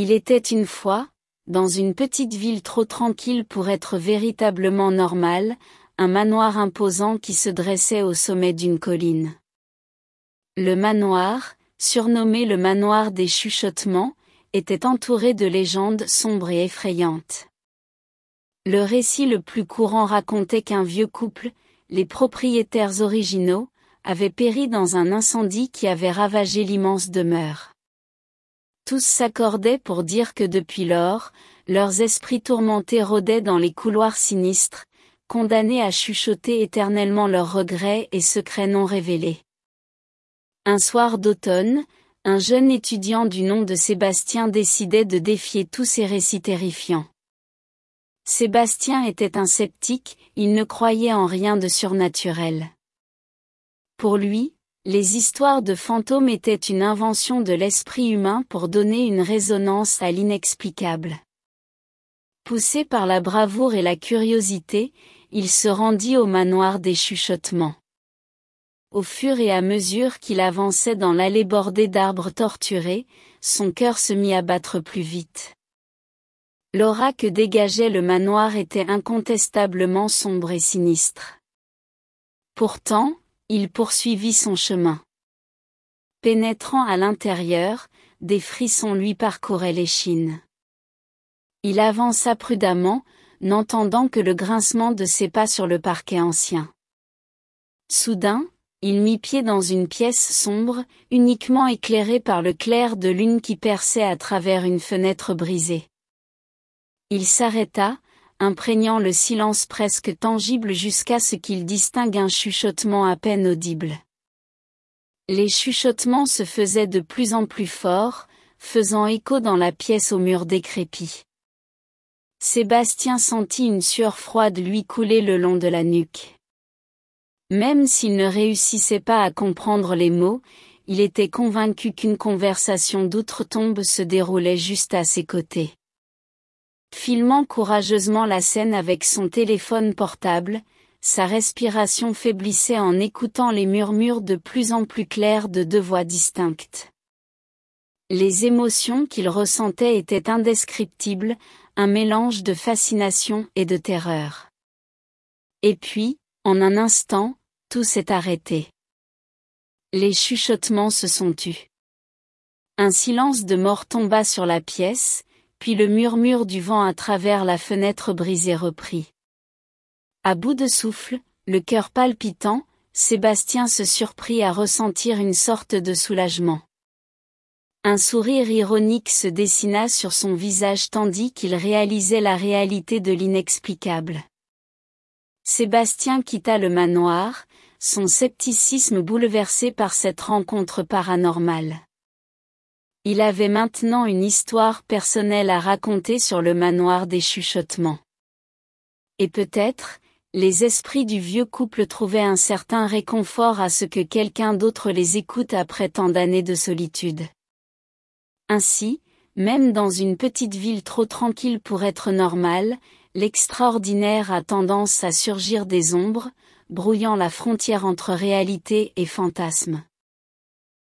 Il était une fois, dans une petite ville trop tranquille pour être véritablement normale, un manoir imposant qui se dressait au sommet d'une colline. Le manoir, surnommé le manoir des chuchotements, était entouré de légendes sombres et effrayantes. Le récit le plus courant racontait qu'un vieux couple, les propriétaires originaux, avaient péri dans un incendie qui avait ravagé l'immense demeure. Tous s'accordaient pour dire que depuis lors, leurs esprits tourmentés rôdaient dans les couloirs sinistres, condamnés à chuchoter éternellement leurs regrets et secrets non révélés. Un soir d'automne, un jeune étudiant du nom de Sébastien décidait de défier tous ces récits terrifiants. Sébastien était un sceptique, il ne croyait en rien de surnaturel. Pour lui, les histoires de fantômes étaient une invention de l'esprit humain pour donner une résonance à l'inexplicable. Poussé par la bravoure et la curiosité, il se rendit au manoir des chuchotements. Au fur et à mesure qu'il avançait dans l'allée bordée d'arbres torturés, son cœur se mit à battre plus vite. L'aura que dégageait le manoir était incontestablement sombre et sinistre. Pourtant, il poursuivit son chemin. Pénétrant à l'intérieur, des frissons lui parcouraient l'échine. Il avança prudemment, n'entendant que le grincement de ses pas sur le parquet ancien. Soudain, il mit pied dans une pièce sombre, uniquement éclairée par le clair de lune qui perçait à travers une fenêtre brisée. Il s'arrêta, imprégnant le silence presque tangible jusqu'à ce qu'il distingue un chuchotement à peine audible. Les chuchotements se faisaient de plus en plus forts, faisant écho dans la pièce au mur décrépit. Sébastien sentit une sueur froide lui couler le long de la nuque. Même s'il ne réussissait pas à comprendre les mots, il était convaincu qu'une conversation d'outre-tombe se déroulait juste à ses côtés. Filmant courageusement la scène avec son téléphone portable, sa respiration faiblissait en écoutant les murmures de plus en plus clairs de deux voix distinctes. Les émotions qu'il ressentait étaient indescriptibles, un mélange de fascination et de terreur. Et puis, en un instant, tout s'est arrêté. Les chuchotements se sont tus. Un silence de mort tomba sur la pièce, puis le murmure du vent à travers la fenêtre brisée reprit. À bout de souffle, le cœur palpitant, Sébastien se surprit à ressentir une sorte de soulagement. Un sourire ironique se dessina sur son visage tandis qu'il réalisait la réalité de l'inexplicable. Sébastien quitta le manoir, son scepticisme bouleversé par cette rencontre paranormale. Il avait maintenant une histoire personnelle à raconter sur le manoir des chuchotements. Et peut-être, les esprits du vieux couple trouvaient un certain réconfort à ce que quelqu'un d'autre les écoute après tant d'années de solitude. Ainsi, même dans une petite ville trop tranquille pour être normale, l'extraordinaire a tendance à surgir des ombres, brouillant la frontière entre réalité et fantasme.